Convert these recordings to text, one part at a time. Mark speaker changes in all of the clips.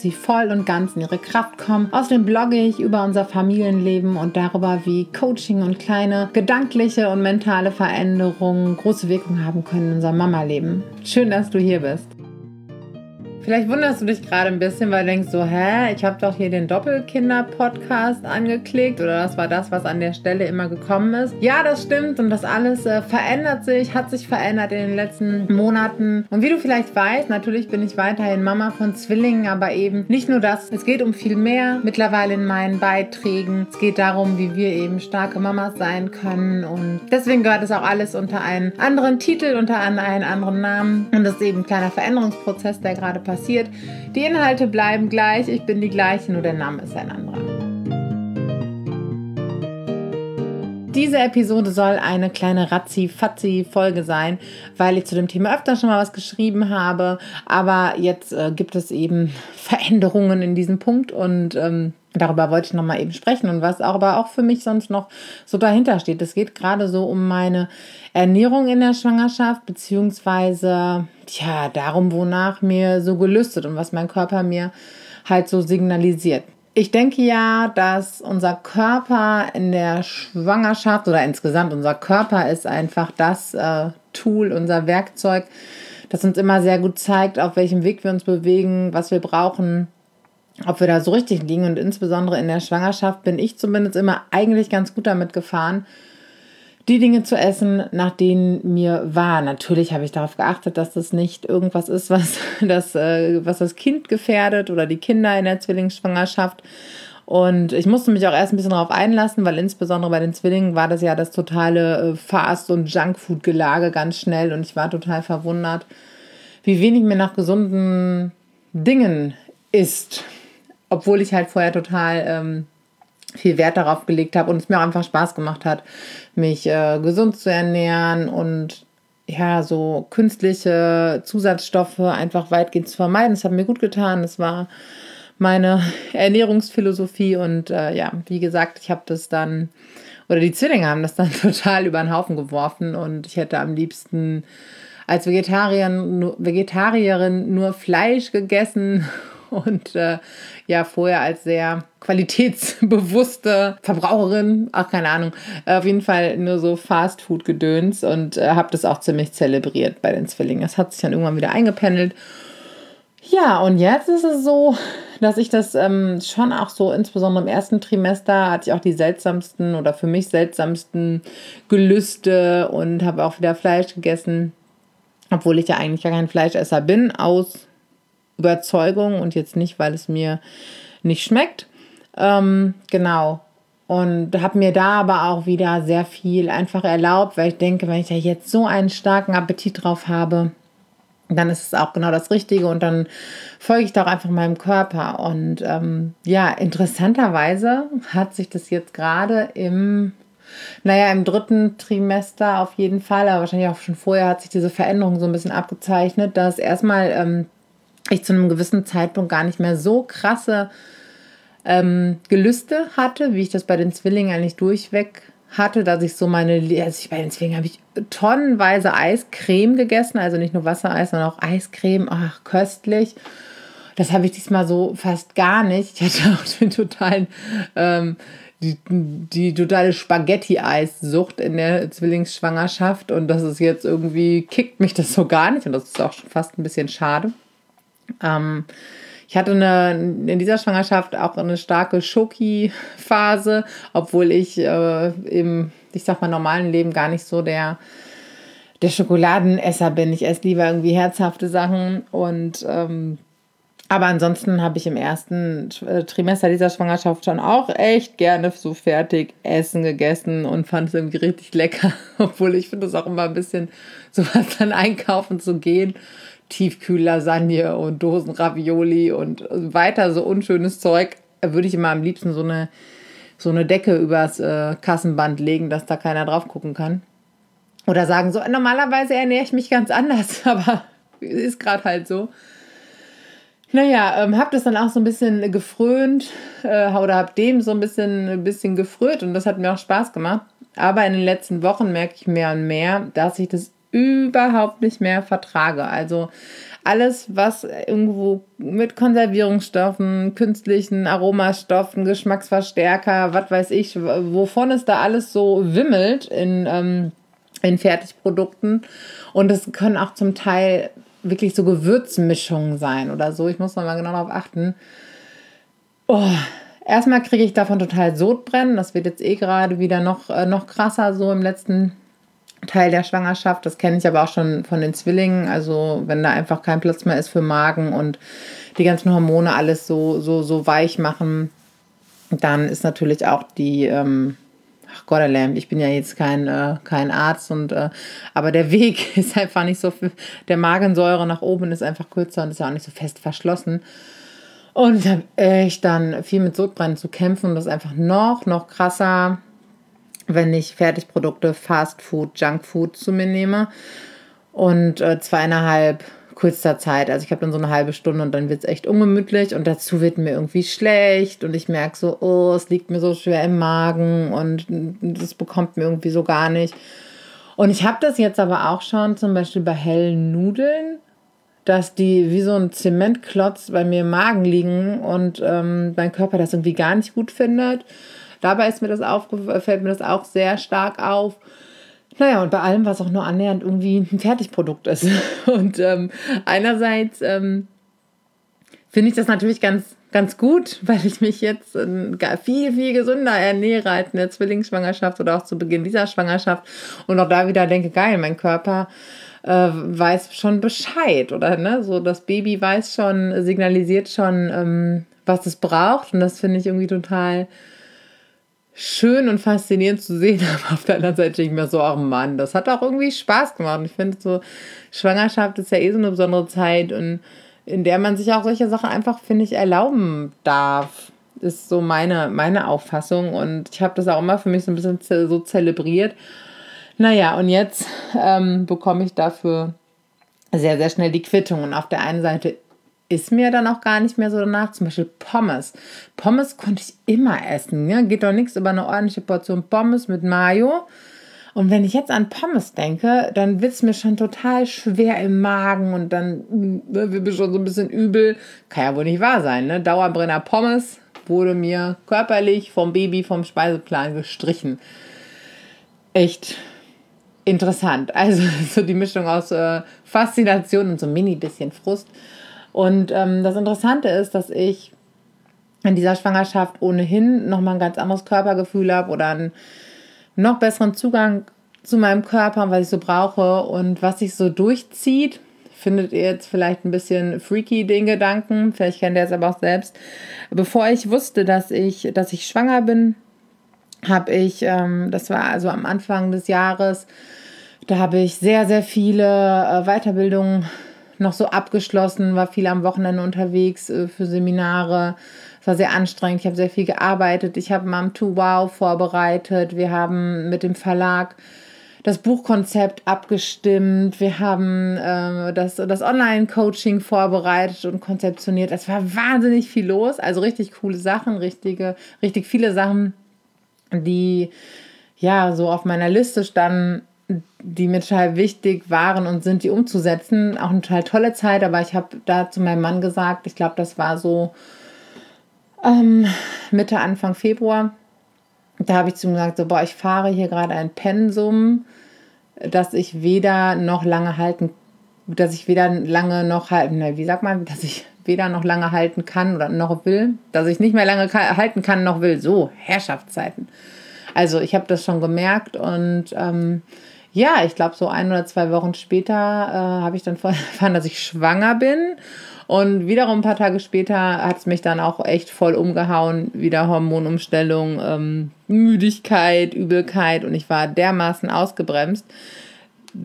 Speaker 1: sie voll und ganz in ihre Kraft kommen. Außerdem blogge ich über unser Familienleben und darüber, wie Coaching und kleine gedankliche und mentale Veränderungen große Wirkung haben können in unserem Mama-Leben. Schön, dass du hier bist. Vielleicht wunderst du dich gerade ein bisschen, weil du denkst so, hä, ich habe doch hier den Doppelkinder-Podcast angeklickt oder das war das, was an der Stelle immer gekommen ist. Ja, das stimmt und das alles äh, verändert sich, hat sich verändert in den letzten Monaten. Und wie du vielleicht weißt, natürlich bin ich weiterhin Mama von Zwillingen, aber eben nicht nur das. Es geht um viel mehr mittlerweile in meinen Beiträgen. Es geht darum, wie wir eben starke Mamas sein können und deswegen gehört es auch alles unter einen anderen Titel, unter einen anderen Namen und das ist eben ein kleiner Veränderungsprozess, der gerade passiert passiert. Die Inhalte bleiben gleich, ich bin die gleiche, nur der Name ist ein anderer. Diese Episode soll eine kleine Razzi-Fazzi-Folge sein, weil ich zu dem Thema öfter schon mal was geschrieben habe. Aber jetzt äh, gibt es eben Veränderungen in diesem Punkt und ähm, darüber wollte ich nochmal eben sprechen und was auch, aber auch für mich sonst noch so dahinter steht. Es geht gerade so um meine Ernährung in der Schwangerschaft, beziehungsweise ja, darum, wonach mir so gelüstet und was mein Körper mir halt so signalisiert. Ich denke ja, dass unser Körper in der Schwangerschaft oder insgesamt unser Körper ist einfach das äh, Tool, unser Werkzeug, das uns immer sehr gut zeigt, auf welchem Weg wir uns bewegen, was wir brauchen, ob wir da so richtig liegen. Und insbesondere in der Schwangerschaft bin ich zumindest immer eigentlich ganz gut damit gefahren, die Dinge zu essen, nach denen mir war. Natürlich habe ich darauf geachtet, dass das nicht irgendwas ist, was das, äh, was das Kind gefährdet oder die Kinder in der Zwillingsschwangerschaft. Und ich musste mich auch erst ein bisschen darauf einlassen, weil insbesondere bei den Zwillingen war das ja das totale äh, Fast- und Junkfood-Gelage ganz schnell. Und ich war total verwundert, wie wenig mir nach gesunden Dingen ist. Obwohl ich halt vorher total ähm, viel Wert darauf gelegt habe und es mir auch einfach Spaß gemacht hat, mich äh, gesund zu ernähren und ja, so künstliche Zusatzstoffe einfach weitgehend zu vermeiden. Das hat mir gut getan. Das war meine Ernährungsphilosophie und äh, ja, wie gesagt, ich habe das dann oder die Zwillinge haben das dann total über den Haufen geworfen und ich hätte am liebsten als Vegetarierin, Vegetarierin nur Fleisch gegessen und äh, ja vorher als sehr qualitätsbewusste Verbraucherin, ach keine Ahnung, auf jeden Fall nur so Fast-Food-Gedöns und äh, habe das auch ziemlich zelebriert bei den Zwillingen. Das hat sich dann irgendwann wieder eingependelt. Ja, und jetzt ist es so, dass ich das ähm, schon auch so, insbesondere im ersten Trimester, hatte ich auch die seltsamsten oder für mich seltsamsten Gelüste und habe auch wieder Fleisch gegessen, obwohl ich ja eigentlich gar kein Fleischesser bin, aus Überzeugung und jetzt nicht, weil es mir nicht schmeckt. Ähm, genau. Und habe mir da aber auch wieder sehr viel einfach erlaubt, weil ich denke, wenn ich da jetzt so einen starken Appetit drauf habe, dann ist es auch genau das Richtige und dann folge ich da auch einfach meinem Körper. Und ähm, ja, interessanterweise hat sich das jetzt gerade im, naja, im dritten Trimester auf jeden Fall, aber wahrscheinlich auch schon vorher hat sich diese Veränderung so ein bisschen abgezeichnet, dass erstmal ähm, ich zu einem gewissen Zeitpunkt gar nicht mehr so krasse ähm, Gelüste hatte, wie ich das bei den Zwillingen eigentlich durchweg hatte, dass ich so meine, also ich, bei den Zwillingen habe ich tonnenweise Eiscreme gegessen, also nicht nur Wassereis, sondern auch Eiscreme, ach, köstlich. Das habe ich diesmal so fast gar nicht. Ich hatte auch den totalen, ähm, die, die totale Spaghetti-Eissucht in der Zwillingsschwangerschaft und das ist jetzt irgendwie, kickt mich das so gar nicht und das ist auch schon fast ein bisschen schade. Ähm, ich hatte eine, in dieser Schwangerschaft auch eine starke Schoki-Phase, obwohl ich äh, im, ich sag mal, normalen Leben gar nicht so der, der Schokoladenesser bin. Ich esse lieber irgendwie herzhafte Sachen und ähm, aber ansonsten habe ich im ersten äh, Trimester dieser Schwangerschaft schon auch echt gerne so fertig Essen gegessen und fand es irgendwie richtig lecker. Obwohl ich finde es auch immer ein bisschen, sowas dann einkaufen zu gehen, Tiefkühllasagne und Dosenravioli und weiter so unschönes Zeug, würde ich immer am liebsten so eine, so eine Decke übers äh, Kassenband legen, dass da keiner drauf gucken kann. Oder sagen so, normalerweise ernähre ich mich ganz anders, aber ist gerade halt so. Naja, ähm, hab das dann auch so ein bisschen gefrönt äh, oder hab dem so ein bisschen, ein bisschen gefrönt und das hat mir auch Spaß gemacht. Aber in den letzten Wochen merke ich mehr und mehr, dass ich das überhaupt nicht mehr vertrage. Also alles, was irgendwo mit Konservierungsstoffen, künstlichen Aromastoffen, Geschmacksverstärker, was weiß ich, wovon es da alles so wimmelt in, ähm, in Fertigprodukten. Und es können auch zum Teil wirklich so Gewürzmischungen sein oder so. Ich muss noch mal genau darauf achten. Oh, erstmal kriege ich davon total Sodbrennen. Das wird jetzt eh gerade wieder noch, äh, noch krasser, so im letzten Teil der Schwangerschaft. Das kenne ich aber auch schon von den Zwillingen. Also, wenn da einfach kein Platz mehr ist für Magen und die ganzen Hormone alles so, so, so weich machen, dann ist natürlich auch die, ähm, ach Gott ich bin ja jetzt kein, äh, kein Arzt und äh, aber der Weg ist einfach nicht so viel, der Magensäure nach oben ist einfach kürzer und ist ja auch nicht so fest verschlossen. Und ich habe echt dann viel mit Sodbrennen zu kämpfen und das ist einfach noch, noch krasser, wenn ich Fertigprodukte, Fast Food, Junk Food zu mir nehme. Und äh, zweieinhalb kurzer Zeit. Also ich habe dann so eine halbe Stunde und dann wird es echt ungemütlich und dazu wird mir irgendwie schlecht und ich merke so, oh, es liegt mir so schwer im Magen und das bekommt mir irgendwie so gar nicht. Und ich habe das jetzt aber auch schon zum Beispiel bei hellen Nudeln, dass die wie so ein Zementklotz bei mir im Magen liegen und ähm, mein Körper das irgendwie gar nicht gut findet. Dabei ist mir das fällt mir das auch sehr stark auf. Naja, und bei allem, was auch nur annähernd irgendwie ein Fertigprodukt ist. Und ähm, einerseits ähm, finde ich das natürlich ganz, ganz gut, weil ich mich jetzt äh, viel, viel gesünder ernähre als in der Zwillingsschwangerschaft oder auch zu Beginn dieser Schwangerschaft. Und auch da wieder denke, geil, mein Körper äh, weiß schon Bescheid oder ne, so das Baby weiß schon, signalisiert schon, ähm, was es braucht. Und das finde ich irgendwie total schön und faszinierend zu sehen, aber auf der anderen Seite denke ich mir so, ach Mann, das hat auch irgendwie Spaß gemacht. Ich finde so, Schwangerschaft ist ja eh so eine besondere Zeit und in der man sich auch solche Sachen einfach, finde ich, erlauben darf. Ist so meine, meine Auffassung und ich habe das auch immer für mich so ein bisschen so zelebriert. Naja, und jetzt ähm, bekomme ich dafür sehr, sehr schnell die Quittung. Und auf der einen Seite ist mir dann auch gar nicht mehr so danach. Zum Beispiel Pommes. Pommes konnte ich immer essen. Ja? Geht doch nichts über eine ordentliche Portion Pommes mit Mayo. Und wenn ich jetzt an Pommes denke, dann wird es mir schon total schwer im Magen und dann ne, wird mir schon so ein bisschen übel. Kann ja wohl nicht wahr sein, ne? Dauerbrenner Pommes wurde mir körperlich vom Baby vom Speiseplan gestrichen. Echt interessant. Also so die Mischung aus äh, Faszination und so ein mini bisschen Frust. Und ähm, das Interessante ist, dass ich in dieser Schwangerschaft ohnehin nochmal ein ganz anderes Körpergefühl habe oder einen noch besseren Zugang zu meinem Körper, was ich so brauche und was sich so durchzieht. Findet ihr jetzt vielleicht ein bisschen freaky den Gedanken, vielleicht kennt ihr es aber auch selbst. Bevor ich wusste, dass ich, dass ich schwanger bin, habe ich, ähm, das war also am Anfang des Jahres, da habe ich sehr, sehr viele äh, Weiterbildungen noch so abgeschlossen, war viel am Wochenende unterwegs äh, für Seminare. Es war sehr anstrengend. Ich habe sehr viel gearbeitet. Ich habe Mom to Wow vorbereitet. Wir haben mit dem Verlag das Buchkonzept abgestimmt. Wir haben äh, das, das Online-Coaching vorbereitet und konzeptioniert. Es war wahnsinnig viel los. Also richtig coole Sachen, richtige, richtig viele Sachen, die ja so auf meiner Liste standen die mir total wichtig waren und sind, die umzusetzen. Auch eine total tolle Zeit, aber ich habe da zu meinem Mann gesagt, ich glaube, das war so ähm, Mitte, Anfang Februar. Da habe ich zu ihm gesagt, so, boah, ich fahre hier gerade ein Pensum, dass ich weder noch lange halten, dass ich weder lange noch halten, ne, wie sagt man, dass ich weder noch lange halten kann oder noch will, dass ich nicht mehr lange halten kann noch will. So, Herrschaftszeiten. Also ich habe das schon gemerkt und ähm, ja, ich glaube, so ein oder zwei Wochen später äh, habe ich dann erfahren, dass ich schwanger bin. Und wiederum ein paar Tage später hat es mich dann auch echt voll umgehauen. Wieder Hormonumstellung, ähm, Müdigkeit, Übelkeit und ich war dermaßen ausgebremst.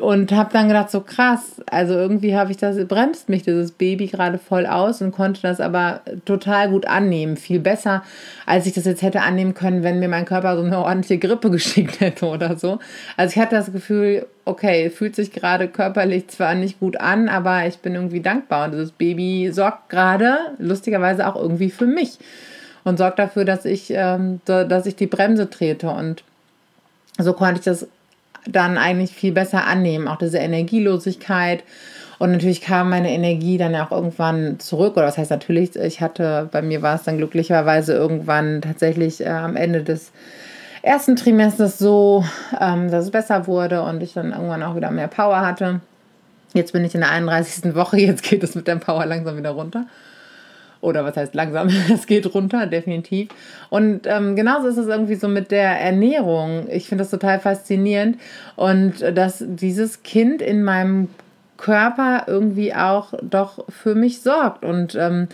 Speaker 1: Und habe dann gedacht, so krass, also irgendwie habe ich das, bremst mich dieses Baby gerade voll aus und konnte das aber total gut annehmen. Viel besser, als ich das jetzt hätte annehmen können, wenn mir mein Körper so eine ordentliche Grippe geschickt hätte oder so. Also ich hatte das Gefühl, okay, fühlt sich gerade körperlich zwar nicht gut an, aber ich bin irgendwie dankbar und dieses Baby sorgt gerade lustigerweise auch irgendwie für mich und sorgt dafür, dass ich, ähm, dass ich die Bremse trete und so konnte ich das dann eigentlich viel besser annehmen, auch diese Energielosigkeit. Und natürlich kam meine Energie dann auch irgendwann zurück. Oder was heißt natürlich, ich hatte, bei mir war es dann glücklicherweise irgendwann tatsächlich äh, am Ende des ersten Trimesters so, ähm, dass es besser wurde und ich dann irgendwann auch wieder mehr Power hatte. Jetzt bin ich in der 31. Woche, jetzt geht es mit der Power langsam wieder runter. Oder was heißt langsam? Es geht runter, definitiv. Und ähm, genauso ist es irgendwie so mit der Ernährung. Ich finde das total faszinierend. Und dass dieses Kind in meinem Körper irgendwie auch doch für mich sorgt. Und ähm,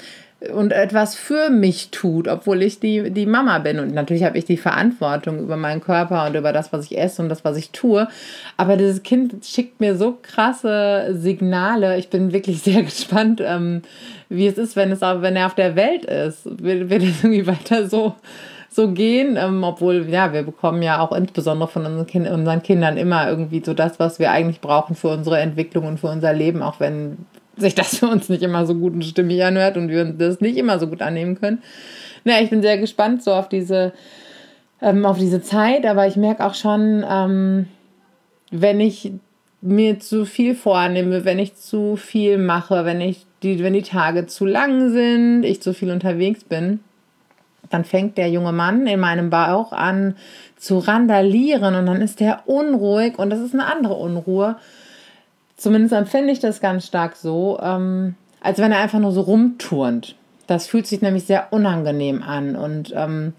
Speaker 1: und etwas für mich tut, obwohl ich die, die Mama bin. Und natürlich habe ich die Verantwortung über meinen Körper und über das, was ich esse und das, was ich tue. Aber dieses Kind schickt mir so krasse Signale. Ich bin wirklich sehr gespannt, ähm, wie es ist, wenn, es auch, wenn er auf der Welt ist. Wird, wird es irgendwie weiter so, so gehen? Ähm, obwohl, ja, wir bekommen ja auch insbesondere von unseren, kind, unseren Kindern immer irgendwie so das, was wir eigentlich brauchen für unsere Entwicklung und für unser Leben, auch wenn sich das für uns nicht immer so gut und stimmig anhört und wir das nicht immer so gut annehmen können. Naja, ich bin sehr gespannt so auf diese, ähm, auf diese Zeit, aber ich merke auch schon, ähm, wenn ich mir zu viel vornehme, wenn ich zu viel mache, wenn ich die, wenn die Tage zu lang sind, ich zu viel unterwegs bin, dann fängt der junge Mann in meinem Bauch an zu randalieren und dann ist der unruhig und das ist eine andere Unruhe, Zumindest empfinde ich das ganz stark so, ähm, als wenn er einfach nur so rumturnt. Das fühlt sich nämlich sehr unangenehm an und ähm,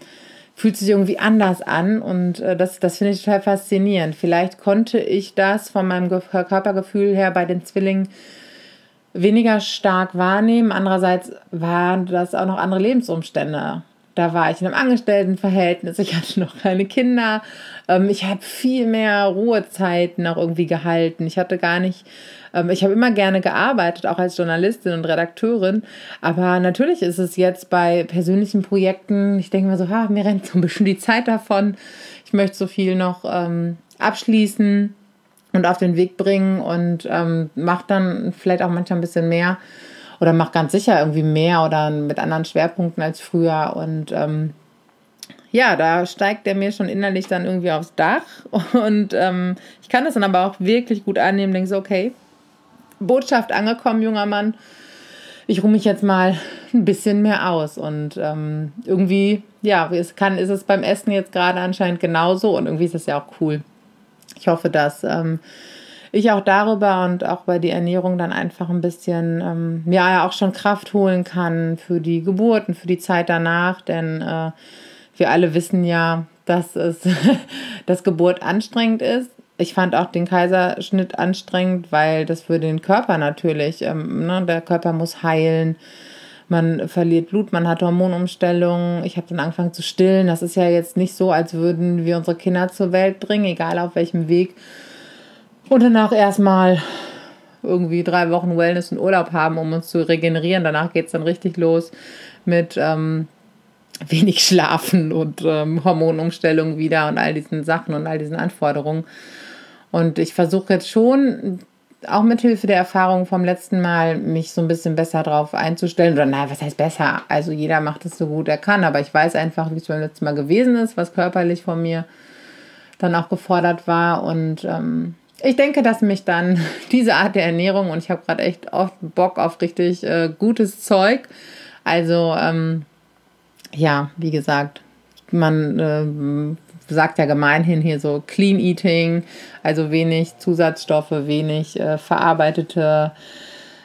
Speaker 1: fühlt sich irgendwie anders an und äh, das, das finde ich total faszinierend. Vielleicht konnte ich das von meinem Körpergefühl her bei den Zwillingen weniger stark wahrnehmen. Andererseits waren das auch noch andere Lebensumstände. Da war ich in einem Angestelltenverhältnis, ich hatte noch keine Kinder. Ähm, ich habe viel mehr Ruhezeiten auch irgendwie gehalten. Ich hatte gar nicht, ähm, ich habe immer gerne gearbeitet, auch als Journalistin und Redakteurin. Aber natürlich ist es jetzt bei persönlichen Projekten, ich denke mir so, ha, mir rennt so ein bisschen die Zeit davon. Ich möchte so viel noch ähm, abschließen und auf den Weg bringen und ähm, mache dann vielleicht auch manchmal ein bisschen mehr oder mache ganz sicher irgendwie mehr oder mit anderen Schwerpunkten als früher. Und ähm, ja, da steigt der mir schon innerlich dann irgendwie aufs Dach. Und ähm, ich kann das dann aber auch wirklich gut annehmen, denke so, okay, Botschaft angekommen, junger Mann. Ich ruhe mich jetzt mal ein bisschen mehr aus. Und ähm, irgendwie, ja, es kann, ist es beim Essen jetzt gerade anscheinend genauso. Und irgendwie ist es ja auch cool. Ich hoffe, dass ähm, ich auch darüber und auch bei der Ernährung dann einfach ein bisschen, ähm, ja, auch schon Kraft holen kann für die Geburten, für die Zeit danach, denn äh, wir alle wissen ja, dass es, dass Geburt anstrengend ist. Ich fand auch den Kaiserschnitt anstrengend, weil das für den Körper natürlich, ähm, ne, der Körper muss heilen man verliert Blut, man hat Hormonumstellungen. Ich habe dann angefangen zu stillen. Das ist ja jetzt nicht so, als würden wir unsere Kinder zur Welt bringen, egal auf welchem Weg. Und danach erstmal irgendwie drei Wochen Wellness und Urlaub haben, um uns zu regenerieren. Danach geht es dann richtig los mit ähm, wenig Schlafen und ähm, Hormonumstellung wieder und all diesen Sachen und all diesen Anforderungen. Und ich versuche jetzt schon, auch mit Hilfe der Erfahrung vom letzten Mal, mich so ein bisschen besser drauf einzustellen. Oder naja, was heißt besser? Also jeder macht es so gut er kann, aber ich weiß einfach, wie es beim letzten Mal gewesen ist, was körperlich von mir dann auch gefordert war. Und ähm, ich denke, dass mich dann diese Art der Ernährung und ich habe gerade echt oft Bock auf richtig äh, gutes Zeug. Also ähm, ja, wie gesagt, man äh, sagt ja gemeinhin hier so Clean Eating, also wenig Zusatzstoffe, wenig äh, verarbeitete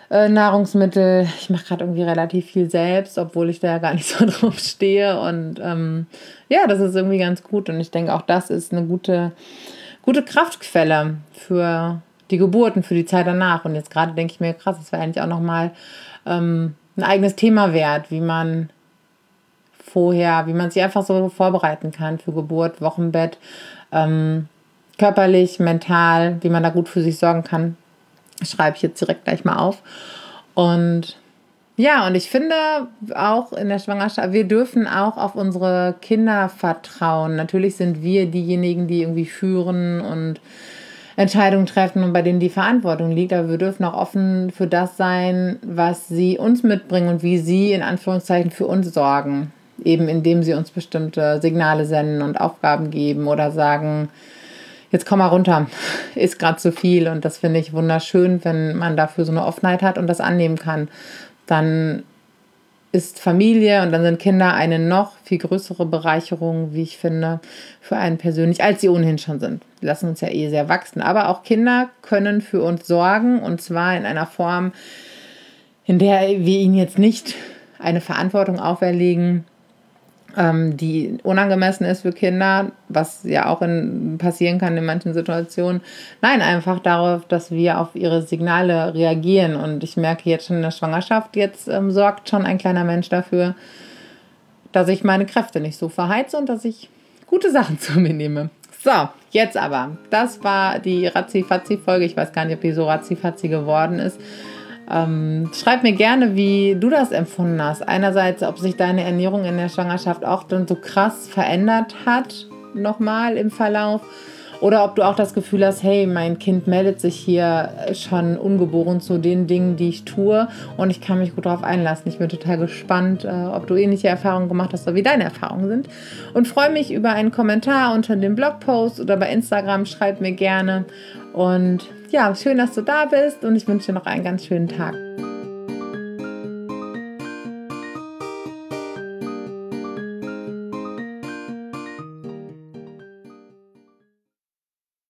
Speaker 1: äh, Nahrungsmittel. Ich mache gerade irgendwie relativ viel selbst, obwohl ich da ja gar nicht so drauf stehe. Und ähm, ja, das ist irgendwie ganz gut. Und ich denke, auch das ist eine gute gute Kraftquelle für die Geburten, für die Zeit danach. Und jetzt gerade denke ich mir, krass, das wäre eigentlich auch nochmal ähm, ein eigenes Thema wert, wie man vorher, wie man sich einfach so vorbereiten kann für Geburt, Wochenbett. Ähm, körperlich, mental, wie man da gut für sich sorgen kann, schreibe ich jetzt direkt gleich mal auf. Und ja, und ich finde auch in der Schwangerschaft, wir dürfen auch auf unsere Kinder vertrauen. Natürlich sind wir diejenigen, die irgendwie führen und Entscheidungen treffen und bei denen die Verantwortung liegt, aber wir dürfen auch offen für das sein, was sie uns mitbringen und wie sie in Anführungszeichen für uns sorgen. Eben indem sie uns bestimmte Signale senden und Aufgaben geben oder sagen, jetzt komm mal runter, ist gerade zu viel. Und das finde ich wunderschön, wenn man dafür so eine Offenheit hat und das annehmen kann dann ist Familie und dann sind Kinder eine noch viel größere Bereicherung, wie ich finde, für einen persönlich, als sie ohnehin schon sind. Die lassen uns ja eh sehr wachsen. Aber auch Kinder können für uns sorgen und zwar in einer Form, in der wir ihnen jetzt nicht eine Verantwortung auferlegen, die unangemessen ist für Kinder, was ja auch in, passieren kann in manchen Situationen. Nein, einfach darauf, dass wir auf ihre Signale reagieren. Und ich merke jetzt schon in der Schwangerschaft, jetzt ähm, sorgt schon ein kleiner Mensch dafür, dass ich meine Kräfte nicht so verheize und dass ich gute Sachen zu mir nehme. So, jetzt aber. Das war die Razzi-Fazzi-Folge. Ich weiß gar nicht, ob die so Razzi-Fazzi geworden ist. Ähm, schreib mir gerne, wie du das empfunden hast. Einerseits, ob sich deine Ernährung in der Schwangerschaft auch dann so krass verändert hat, nochmal im Verlauf. Oder ob du auch das Gefühl hast, hey, mein Kind meldet sich hier schon ungeboren zu den Dingen, die ich tue und ich kann mich gut darauf einlassen. Ich bin total gespannt, äh, ob du ähnliche Erfahrungen gemacht hast oder wie deine Erfahrungen sind. Und freue mich über einen Kommentar unter dem Blogpost oder bei Instagram. Schreib mir gerne. Und ja, schön, dass du da bist und ich wünsche dir noch einen ganz schönen Tag.